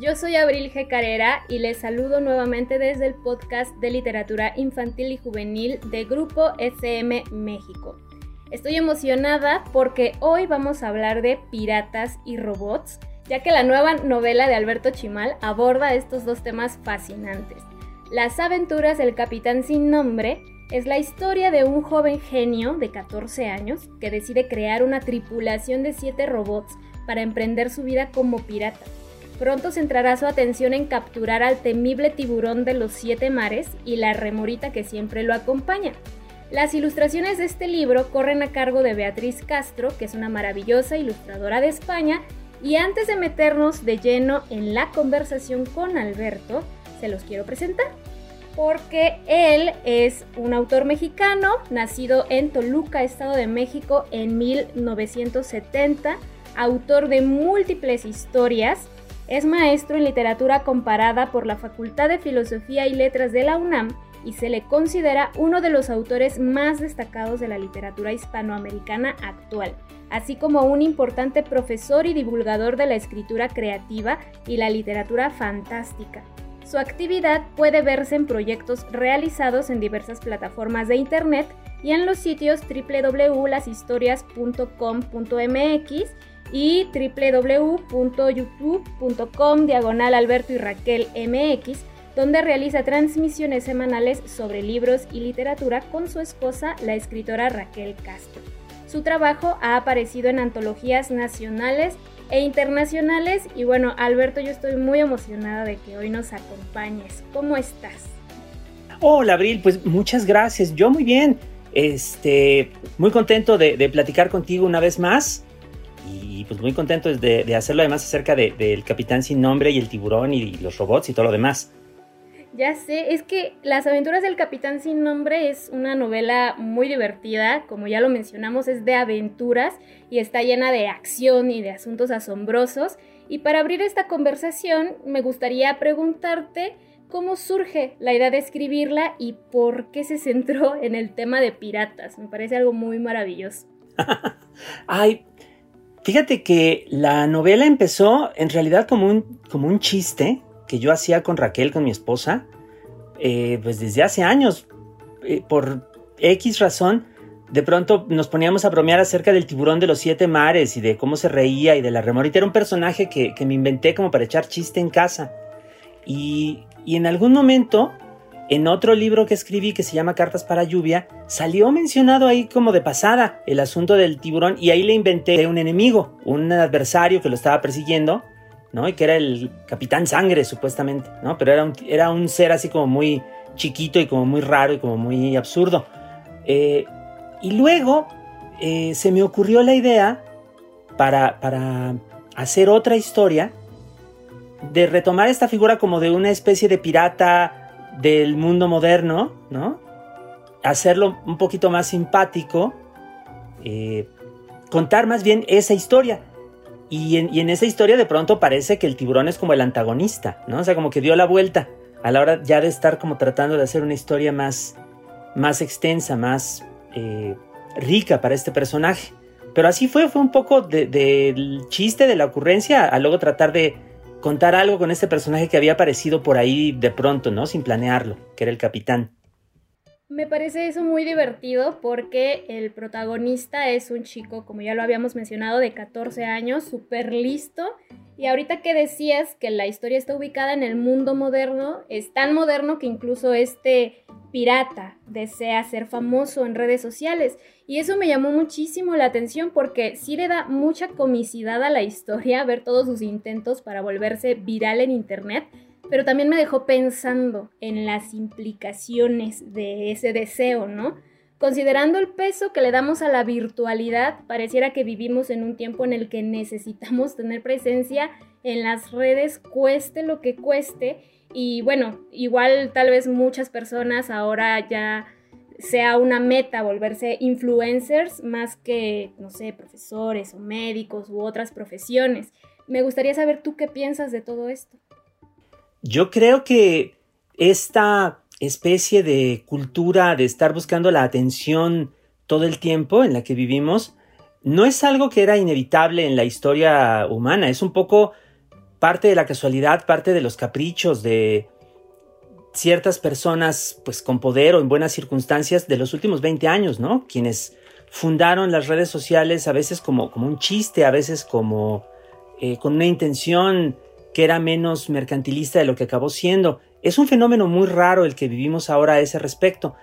Yo soy Abril G. Carrera y les saludo nuevamente desde el podcast de literatura infantil y juvenil de Grupo SM México. Estoy emocionada porque hoy vamos a hablar de piratas y robots, ya que la nueva novela de Alberto Chimal aborda estos dos temas fascinantes. Las aventuras del capitán sin nombre es la historia de un joven genio de 14 años que decide crear una tripulación de 7 robots para emprender su vida como pirata. Pronto centrará su atención en capturar al temible tiburón de los siete mares y la remorita que siempre lo acompaña. Las ilustraciones de este libro corren a cargo de Beatriz Castro, que es una maravillosa ilustradora de España, y antes de meternos de lleno en la conversación con Alberto, se los quiero presentar. Porque él es un autor mexicano, nacido en Toluca, Estado de México, en 1970, autor de múltiples historias, es maestro en literatura comparada por la Facultad de Filosofía y Letras de la UNAM y se le considera uno de los autores más destacados de la literatura hispanoamericana actual, así como un importante profesor y divulgador de la escritura creativa y la literatura fantástica. Su actividad puede verse en proyectos realizados en diversas plataformas de Internet y en los sitios www.lashistorias.com.mx y www.youtube.com diagonal Alberto y Raquel MX, donde realiza transmisiones semanales sobre libros y literatura con su esposa, la escritora Raquel Castro. Su trabajo ha aparecido en antologías nacionales e internacionales y bueno, Alberto, yo estoy muy emocionada de que hoy nos acompañes. ¿Cómo estás? Hola, Abril, pues muchas gracias. Yo muy bien. Este, muy contento de, de platicar contigo una vez más y pues muy contento de, de hacerlo además acerca del capitán sin nombre y el tiburón y los robots y todo lo demás. Ya sé, es que Las aventuras del capitán sin nombre es una novela muy divertida, como ya lo mencionamos, es de aventuras y está llena de acción y de asuntos asombrosos. Y para abrir esta conversación me gustaría preguntarte cómo surge la idea de escribirla y por qué se centró en el tema de piratas. Me parece algo muy maravilloso. Ay, Fíjate que la novela empezó en realidad como un, como un chiste que yo hacía con Raquel, con mi esposa, eh, pues desde hace años. Eh, por X razón, de pronto nos poníamos a bromear acerca del tiburón de los siete mares y de cómo se reía y de la remorita. Era un personaje que, que me inventé como para echar chiste en casa. Y, y en algún momento en otro libro que escribí que se llama Cartas para Lluvia, salió mencionado ahí como de pasada el asunto del tiburón y ahí le inventé un enemigo, un adversario que lo estaba persiguiendo, ¿no? Y que era el Capitán Sangre, supuestamente, ¿no? Pero era un, era un ser así como muy chiquito y como muy raro y como muy absurdo. Eh, y luego eh, se me ocurrió la idea para, para hacer otra historia de retomar esta figura como de una especie de pirata del mundo moderno, ¿no? Hacerlo un poquito más simpático, eh, contar más bien esa historia. Y en, esa historia de pronto parece que el tiburón es como el antagonista, ¿no? O sea, como que dio la vuelta a la hora ya de estar como tratando de hacer una historia más, más extensa, más eh, rica para este personaje. Pero así fue, fue un poco del chiste, de la ocurrencia, a luego tratar de, contar algo con este personaje que había aparecido por ahí de pronto, ¿no? Sin planearlo, que era el capitán. Me parece eso muy divertido porque el protagonista es un chico, como ya lo habíamos mencionado, de 14 años, súper listo. Y ahorita que decías que la historia está ubicada en el mundo moderno, es tan moderno que incluso este pirata desea ser famoso en redes sociales. Y eso me llamó muchísimo la atención porque sí le da mucha comicidad a la historia ver todos sus intentos para volverse viral en internet, pero también me dejó pensando en las implicaciones de ese deseo, ¿no? Considerando el peso que le damos a la virtualidad, pareciera que vivimos en un tiempo en el que necesitamos tener presencia en las redes, cueste lo que cueste, Y bueno, igual tal vez muchas personas ahora ya sea una meta volverse influencers más que, no sé, profesores o médicos u otras profesiones. Me gustaría saber tú qué piensas de todo esto. Yo creo que esta especie de cultura de estar buscando la atención todo el tiempo en la que vivimos no es algo que era inevitable en la historia humana, es un poco parte de la casualidad, parte de los caprichos de ciertas personas pues con poder o en buenas circunstancias de los últimos 20 años, ¿no? Quienes fundaron las redes sociales a veces como, como un chiste, a veces como eh, con una intención que era menos mercantilista de lo que acabó siendo. Es un fenómeno muy raro el que vivimos ahora a ese respecto.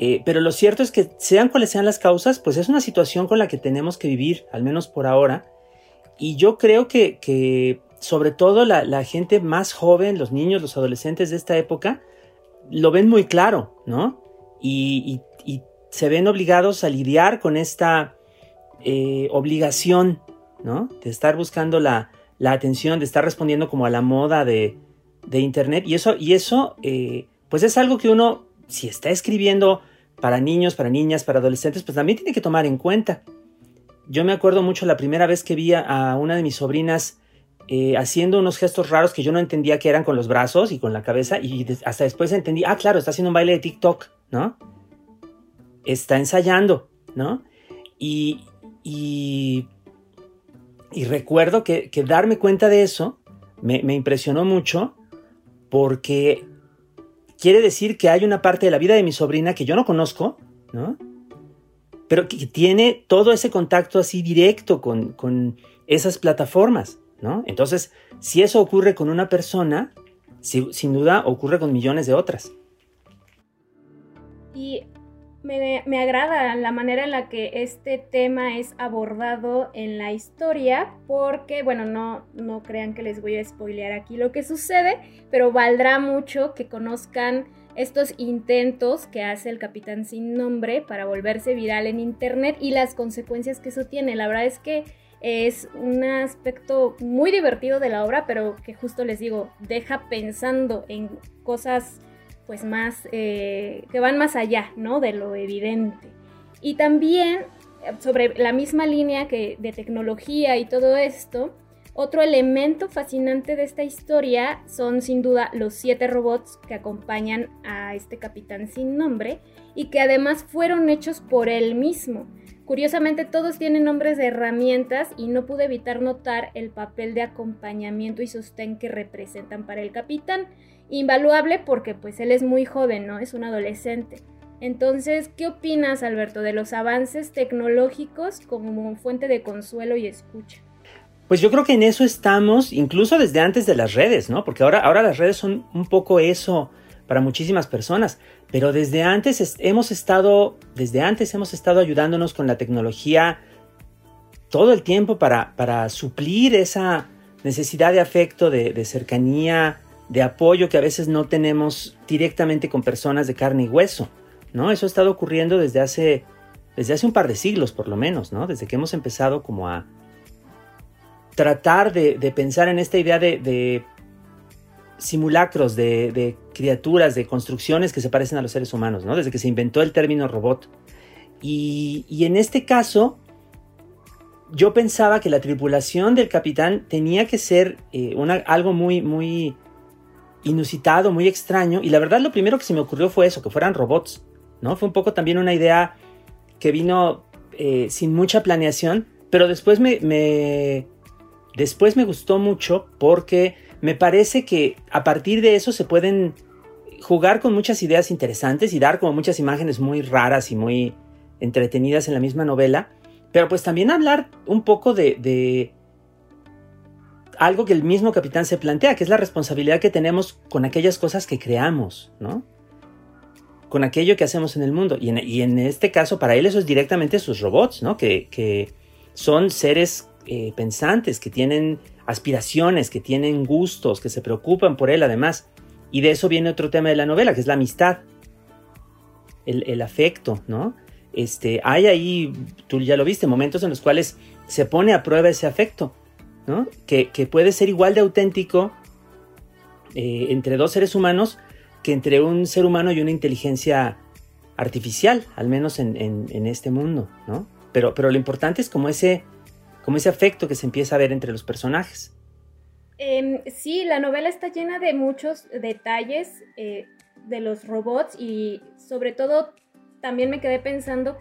Eh, pero lo cierto es que sean cuales sean las causas, pues es una situación con la que tenemos que vivir, al menos por ahora. Y yo creo que, sobre todo la, gente más joven, los niños, los adolescentes de esta época, lo ven muy claro, ¿no? Y, se ven obligados a lidiar con esta eh, obligación, ¿no? De estar buscando la, atención, de estar respondiendo como a la moda de, Internet. Y eso, y eso eh, pues es algo que uno si está escribiendo para niños, para niñas, para adolescentes, pues también tiene que tomar en cuenta. Yo me acuerdo mucho la primera vez que vi a una de mis sobrinas eh, haciendo unos gestos raros que yo no entendía que eran con los brazos y con la cabeza y hasta después entendí, ah, claro, está haciendo un baile de TikTok, ¿no? Está ensayando, ¿no? Y, recuerdo que, darme cuenta de eso me impresionó mucho porque quiere decir que hay una parte de la vida de mi sobrina que yo no conozco, ¿no? Pero que tiene todo ese contacto así directo con, esas plataformas, ¿no? Entonces, si eso ocurre con una persona, sin duda ocurre con millones de otras. Y me, agrada la manera en la que este tema es abordado en la historia, porque, bueno, no, no crean que les voy a spoilear aquí lo que sucede, pero valdrá mucho que conozcan estos intentos que hace el capitán sin nombre para volverse viral en internet y las consecuencias que eso tiene. La verdad es que es un aspecto muy divertido de la obra, pero que justo les digo, deja pensando en cosas pues más, eh, que van más allá, ¿no? De lo evidente. Y también eh, sobre la misma línea que de tecnología y todo esto, otro elemento fascinante de esta historia son sin duda los siete robots que acompañan a este capitán sin nombre y que además fueron hechos por él mismo. Curiosamente todos tienen nombres de herramientas y no pude evitar notar el papel de acompañamiento y sostén que representan para el capitán invaluable porque pues él es muy joven, ¿no? Es un adolescente. Entonces, ¿qué opinas, Alberto, de los avances tecnológicos como fuente de consuelo y escucha? Pues yo creo que en eso estamos, incluso desde antes de las redes, ¿no? Porque ahora, ahora las redes son un poco eso para muchísimas personas, pero desde antes hemos estado, desde antes hemos estado ayudándonos con la tecnología todo el tiempo para, para suplir esa necesidad de afecto, de, de cercanía, de apoyo que a veces no tenemos directamente con personas de carne y hueso, ¿no? Eso ha estado ocurriendo desde hace, desde hace un par de siglos, por lo menos, ¿no? Desde que hemos empezado como a tratar de, pensar en esta idea de, simulacros, de, criaturas, de construcciones que se parecen a los seres humanos, ¿no? Desde que se inventó el término robot. Y, en este caso, yo pensaba que la tripulación del capitán tenía que ser eh, algo muy, muy inusitado, muy extraño. Y la verdad lo primero que se me ocurrió fue eso, que fueran robots. ¿no? Fue un poco también una idea que vino eh, sin mucha planeación, pero después me, después me gustó mucho porque me parece que a partir de eso se pueden jugar con muchas ideas interesantes y dar como muchas imágenes muy raras y muy entretenidas en la misma novela, pero pues también hablar un poco de, algo que el mismo capitán se plantea, que es la responsabilidad que tenemos con aquellas cosas que creamos, ¿no? Con aquello que hacemos en el mundo. Y en, este caso, para él eso es directamente sus robots, ¿no? Que, son seres eh, pensantes, que tienen aspiraciones, que tienen gustos, que se preocupan por él además. Y de eso viene otro tema de la novela, que es la amistad, el, afecto, ¿no? Este, hay ahí, tú ya lo viste, momentos en los cuales se pone a prueba ese afecto que, puede ser igual de auténtico eh, entre dos seres humanos que entre un ser humano y una inteligencia artificial, al menos en, este mundo, ¿no? Pero, pero lo importante es como ese, como ese afecto que se empieza a ver entre los personajes. Em, sí, la novela está llena de muchos detalles eh, de los robots y sobre todo también me quedé pensando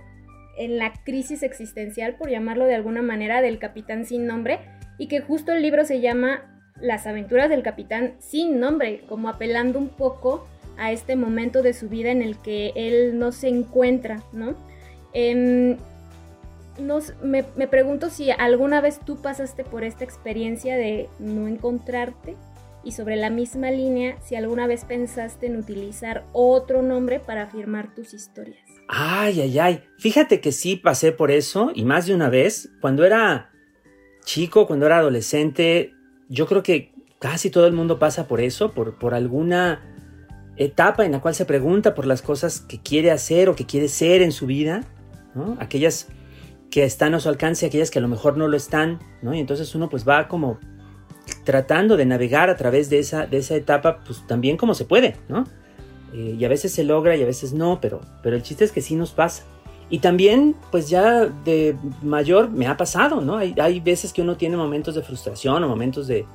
en la crisis existencial, por llamarlo de alguna manera, del capitán sin nombre y que justo el libro se llama Las aventuras del capitán sin nombre, como apelando un poco a este momento de su vida en el que él no se encuentra, ¿no? Em, me, me, pregunto si alguna vez tú pasaste por esta experiencia de no encontrarte y sobre la misma línea, si alguna vez pensaste en utilizar otro nombre para afirmar tus historias. Ay, ay, ay. Fíjate que sí pasé por eso y más de una vez. Cuando era chico, cuando era adolescente, yo creo que casi todo el mundo pasa por eso, por, por alguna etapa en la cual se pregunta por las cosas que quiere hacer o que quiere ser en su vida, ¿no? Aquellas que están a su alcance, aquellas que a lo mejor no lo están, ¿no? Y entonces uno pues va como tratando de navegar a través de esa, de esa etapa, pues también como se puede, ¿no? Eh, y a veces se logra y a veces no, pero, pero el chiste es que sí nos pasa. Y también, pues ya de mayor me ha pasado, ¿no? Hay, hay veces que uno tiene momentos de frustración o momentos de,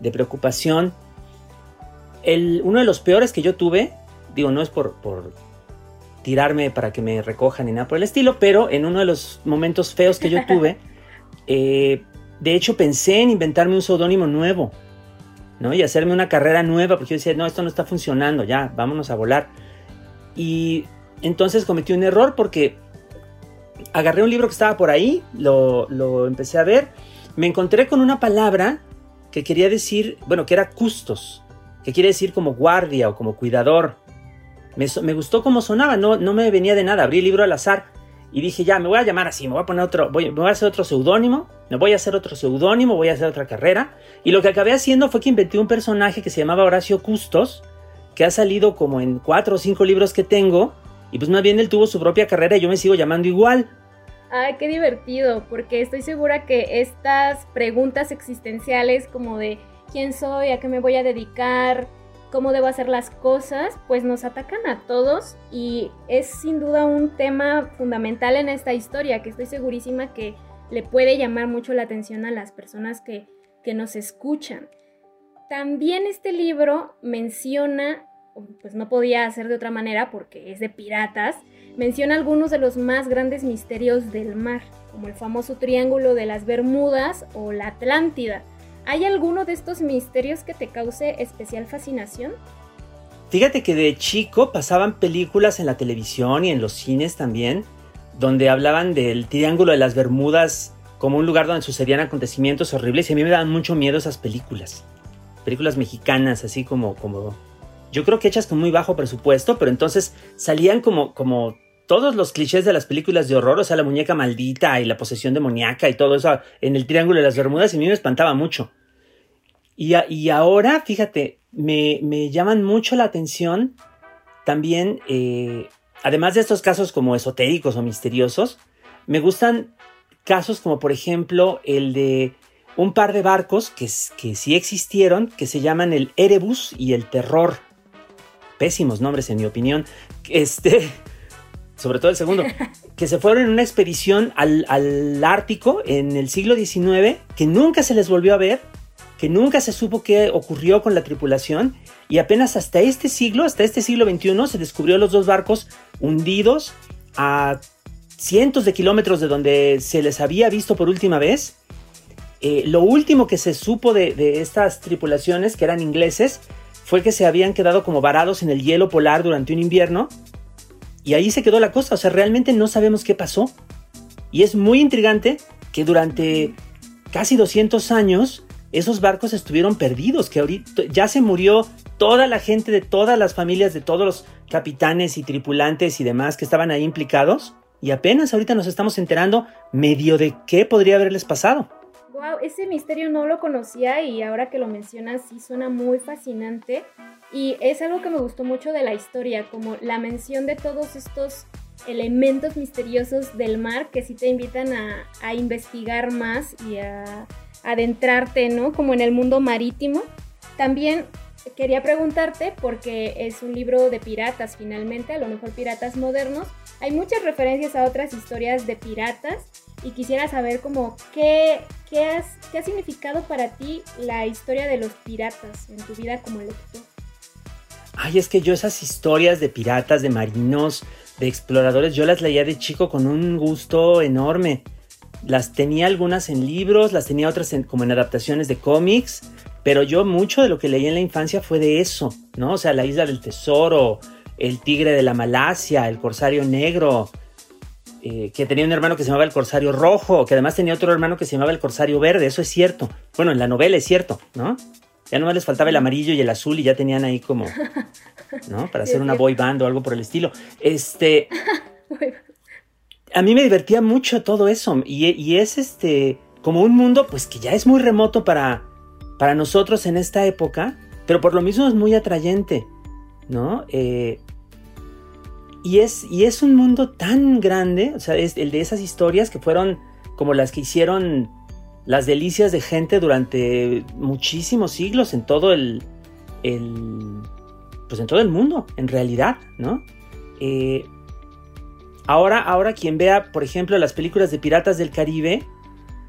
de preocupación uno de los peores que yo tuve, digo, no es por, tirarme para que me recojan ni nada por el estilo, pero en uno de los momentos feos que yo tuve, eh, de hecho pensé en inventarme un seudónimo nuevo, ¿no? Y hacerme una carrera nueva, porque yo decía, no, esto no está funcionando, ya, vámonos a volar. Y entonces cometí un error porque agarré un libro que estaba por ahí, lo, lo empecé a ver, me encontré con una palabra que quería decir, bueno, que era custos que quiere decir como guardia o como cuidador. Me, gustó cómo sonaba, no, no me venía de nada. Abrí el libro al azar y dije, ya, me voy a llamar así, me voy a poner otro, voy, me voy a hacer otro seudónimo, me voy a hacer otro seudónimo, voy a hacer otra carrera. Y lo que acabé haciendo fue que inventé un personaje que se llamaba Horacio Custos, que ha salido como en cuatro o cinco libros que tengo. Y pues más bien él tuvo su propia carrera y yo me sigo llamando igual. Ay, qué divertido, porque estoy segura que estas preguntas existenciales como de quién soy, a qué me voy a dedicar, cómo debo hacer las cosas, pues nos atacan a todos y es sin duda un tema fundamental en esta historia que estoy segurísima que le puede llamar mucho la atención a las personas que, que nos escuchan. También este libro menciona, pues no podía hacer de otra manera porque es de piratas, menciona algunos de los más grandes misterios del mar, como el famoso Triángulo de las Bermudas o la Atlántida ¿Hay alguno de estos misterios que te cause especial fascinación? Fíjate que de chico pasaban películas en la televisión y en los cines también, donde hablaban del Triángulo de las Bermudas como un lugar donde sucedían acontecimientos horribles y a mí me daban mucho miedo esas películas. Películas mexicanas, así como, como yo creo que hechas con muy bajo presupuesto, pero entonces salían como, como todos los clichés de las películas de horror, o sea, la muñeca maldita y la posesión demoníaca y todo eso en el Triángulo de las Bermudas, y a mí me espantaba mucho. Y, ahora, fíjate, me, llaman mucho la atención también, eh, además de estos casos como esotéricos o misteriosos, me gustan casos como por ejemplo el de un par de barcos que, que sí existieron, que se llaman el Erebus y el Terror. Pésimos nombres en mi opinión. Este, sobre todo el segundo, que se fueron en una expedición al, al Ártico en el siglo XIX, que nunca se les volvió a ver que nunca se supo qué ocurrió con la tripulación y apenas hasta este siglo, hasta este siglo XXI, se descubrió los dos barcos hundidos a cientos de kilómetros de donde se les había visto por última vez. Eh, lo último que se supo de, de estas tripulaciones, que eran ingleses, fue que se habían quedado como varados en el hielo polar durante un invierno. Y ahí se quedó la cosa, o sea, realmente no sabemos qué pasó. Y es muy intrigante que durante casi 200 años esos barcos estuvieron perdidos, que ahorita ya se murió toda la gente de todas las familias, de todos los capitanes y tripulantes y demás que estaban ahí implicados, y apenas ahorita nos estamos enterando medio de qué podría haberles pasado. Wow, ese misterio no lo conocía y ahora que lo mencionas sí suena muy fascinante y es algo que me gustó mucho de la historia, como la mención de todos estos elementos misteriosos del mar que sí te invitan a, a investigar más y a adentrarte, ¿no? Como en el mundo marítimo. También quería preguntarte, porque es un libro de piratas finalmente, a lo mejor piratas modernos, hay muchas referencias a otras historias de piratas y quisiera saber como qué, qué, qué ha significado para ti la historia de los piratas en tu vida como lector. Ay, es que yo esas historias de piratas, de marinos, de exploradores, yo las leía de chico con un gusto enorme. Las tenía algunas en libros, las tenía otras como en adaptaciones de cómics, pero yo mucho de lo que leí en la infancia fue de eso, ¿no? O sea, la isla del tesoro, el tigre de la Malasia, el corsario negro, eh, que tenía un hermano que se llamaba el corsario rojo, que además tenía otro hermano que se llamaba el corsario verde, eso es cierto. Bueno, en la novela es cierto, ¿no? Ya no les faltaba el amarillo y el azul y ya tenían ahí como, ¿no? Para hacer una boy band o algo por el estilo. Este... a mí me divertía mucho todo eso y, y es este como un mundo pues que ya es muy remoto para, para nosotros en esta época, pero por lo mismo es muy atrayente, ¿no? Eh, y, es, y es un mundo tan grande, o sea, es el de esas historias que fueron como las que hicieron las delicias de gente durante muchísimos siglos en todo el, pues en todo el mundo, en realidad, ¿no? Eh, ahora, ahora quien vea, por ejemplo, las películas de Piratas del Caribe,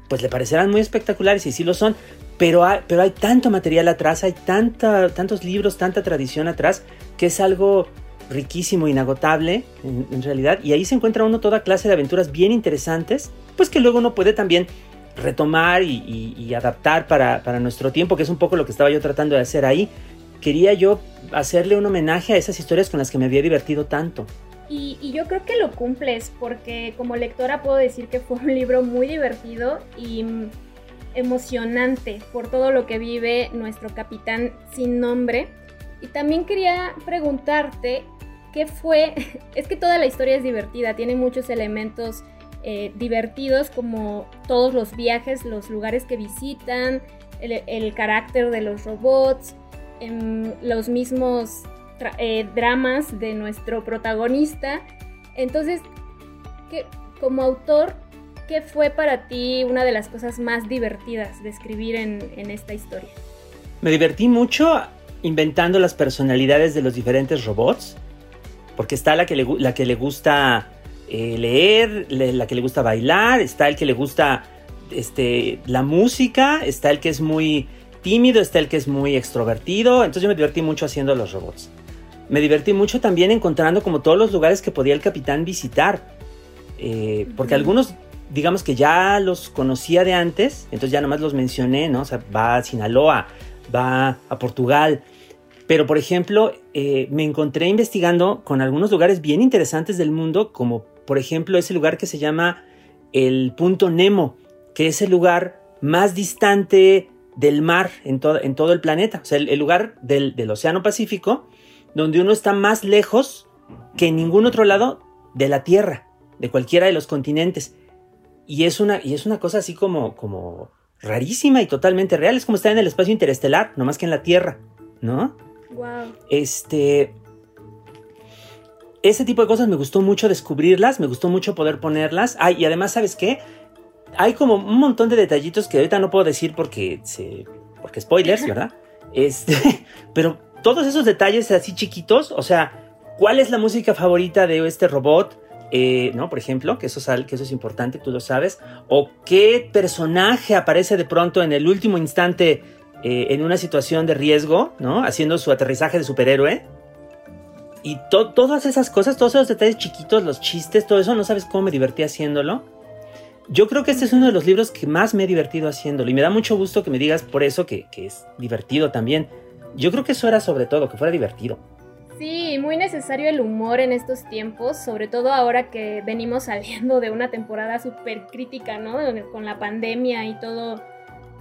pues le parecerán muy espectaculares y sí lo son, pero hay, pero hay tanto material atrás, hay tanta, tantos libros, tanta tradición atrás, que es algo riquísimo, inagotable en, realidad, y ahí se encuentra uno toda clase de aventuras bien interesantes, pues que luego uno puede también retomar y, adaptar para, nuestro tiempo, que es un poco lo que estaba yo tratando de hacer ahí. Quería yo hacerle un homenaje a esas historias con las que me había divertido tanto. Y, y, yo creo que lo cumples, porque como lectora puedo decir que fue un libro muy divertido y emocionante por todo lo que vive nuestro capitán sin nombre. Y también quería preguntarte qué fue, es que toda la historia es divertida, tiene muchos elementos eh, divertidos como todos los viajes, los lugares que visitan, el, carácter de los robots, em, los mismos eh, dramas de nuestro protagonista. Entonces, que, como autor, ¿qué fue para ti una de las cosas más divertidas de escribir en, esta historia? Me divertí mucho inventando las personalidades de los diferentes robots, porque está la que le, la que le gusta eh, leer, la que le gusta bailar, está el que le gusta este, la música, está el que es muy tímido, está el que es muy extrovertido, entonces yo me divertí mucho haciendo los robots. Me divertí mucho también encontrando como todos los lugares que podía el capitán visitar, eh, porque algunos digamos que ya los conocía de antes, entonces ya nomás los mencioné, ¿no? O sea, va a Sinaloa, va a Portugal. Pero, por ejemplo, eh, me encontré investigando con algunos lugares bien interesantes del mundo, como por ejemplo ese lugar que se llama el Punto Nemo, que es el lugar más distante del mar en, en todo el planeta, o sea, el, lugar del, del Océano Pacífico, donde uno está más lejos que en ningún otro lado de la Tierra, de cualquiera de los continentes. Y es una, y es una cosa así como, como rarísima y totalmente real. Es como estar en el espacio interestelar, no más que en la Tierra, ¿no? Wow. Este. Ese tipo de cosas me gustó mucho descubrirlas, me gustó mucho poder ponerlas. Ay, y además, ¿sabes qué? Hay como un montón de detallitos que ahorita no puedo decir porque se. porque spoilers, ¿verdad? Este. Pero todos esos detalles así chiquitos, o sea, ¿cuál es la música favorita de este robot? Eh, ¿no? Por ejemplo, que eso, que eso es importante, tú lo sabes. O qué personaje aparece de pronto en el último instante eh, en una situación de riesgo, ¿no? Haciendo su aterrizaje de superhéroe. Y todas esas cosas, todos esos detalles chiquitos, los chistes, todo eso, no sabes cómo me divertí haciéndolo. Yo creo que este es uno de los libros que más me he divertido haciéndolo. Y me da mucho gusto que me digas por eso que, que es divertido también. Yo creo que eso era sobre todo, que fuera divertido. Sí, muy necesario el humor en estos tiempos, sobre todo ahora que venimos saliendo de una temporada súper crítica, ¿no? Con la pandemia y todo,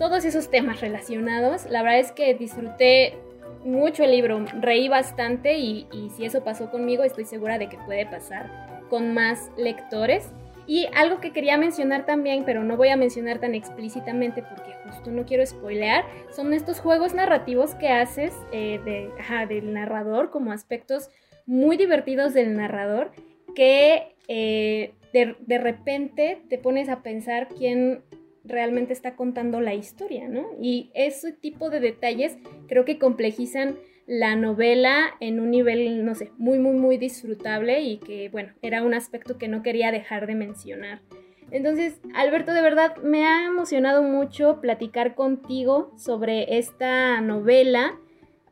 todos esos temas relacionados. La verdad es que disfruté mucho el libro, reí bastante y, si eso pasó conmigo, estoy segura de que puede pasar con más lectores. Y algo que quería mencionar también, pero no voy a mencionar tan explícitamente porque justo no quiero spoilear, son estos juegos narrativos que haces eh, del narrador, como aspectos muy divertidos del narrador, que eh, de, repente te pones a pensar quién, realmente está contando la historia, ¿no? Y ese tipo de detalles creo que complejizan la novela en un nivel, no sé, muy, muy, muy disfrutable y que, bueno, era un aspecto que no quería dejar de mencionar. Entonces, Alberto, de verdad me ha emocionado mucho platicar contigo sobre esta novela.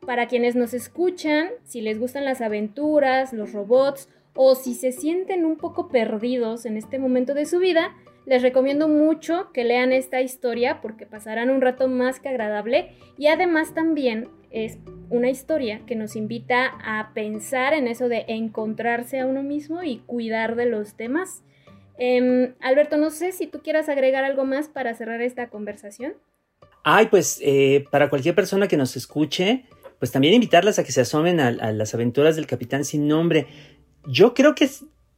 Para quienes nos escuchan, si les gustan las aventuras, los robots o si se sienten un poco perdidos en este momento de su vida, les recomiendo mucho que lean esta historia porque pasarán un rato más que agradable y además también es una historia que nos invita a pensar en eso de encontrarse a uno mismo y cuidar de los demás. Em, Alberto, no sé si tú quieras agregar algo más para cerrar esta conversación. Ay, pues eh, para cualquier persona que nos escuche, pues también invitarlas a que se asomen a, las aventuras del capitán sin nombre. Yo creo que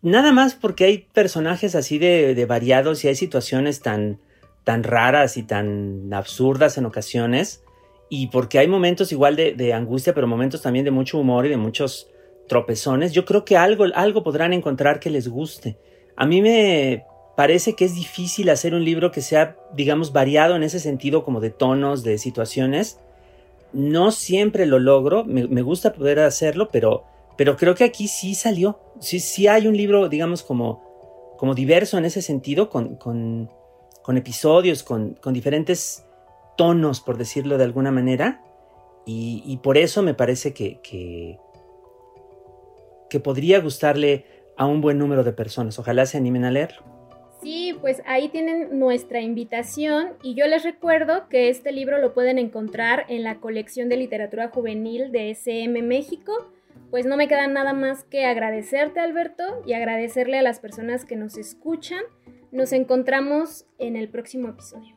nada más porque hay personajes así de, variados y hay situaciones tan, tan raras y tan absurdas en ocasiones. Y porque hay momentos igual de, angustia, pero momentos también de mucho humor y de muchos tropezones. Yo creo que algo, algo podrán encontrar que les guste. A mí me parece que es difícil hacer un libro que sea, digamos, variado en ese sentido, como de tonos, de situaciones. No siempre lo logro, me gusta poder hacerlo, pero pero creo que aquí sí salió. Sí, sí hay un libro, digamos, como, como diverso en ese sentido, con, con, con episodios, con, con, diferentes tonos, por decirlo de alguna manera. Y, por eso me parece que, que, que podría gustarle a un buen número de personas. Ojalá se animen a leerlo. Sí, pues ahí tienen nuestra invitación y yo les recuerdo que este libro lo pueden encontrar en la colección de literatura juvenil de SM México pues no me queda nada más que agradecerte Alberto y agradecerle a las personas que nos escuchan. Nos encontramos en el próximo episodio.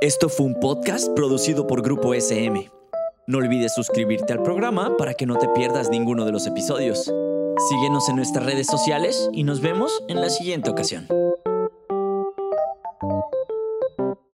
Esto fue un podcast producido por Grupo SM. No olvides suscribirte al programa para que no te pierdas ninguno de los episodios. Síguenos en nuestras redes sociales y nos vemos en la siguiente ocasión.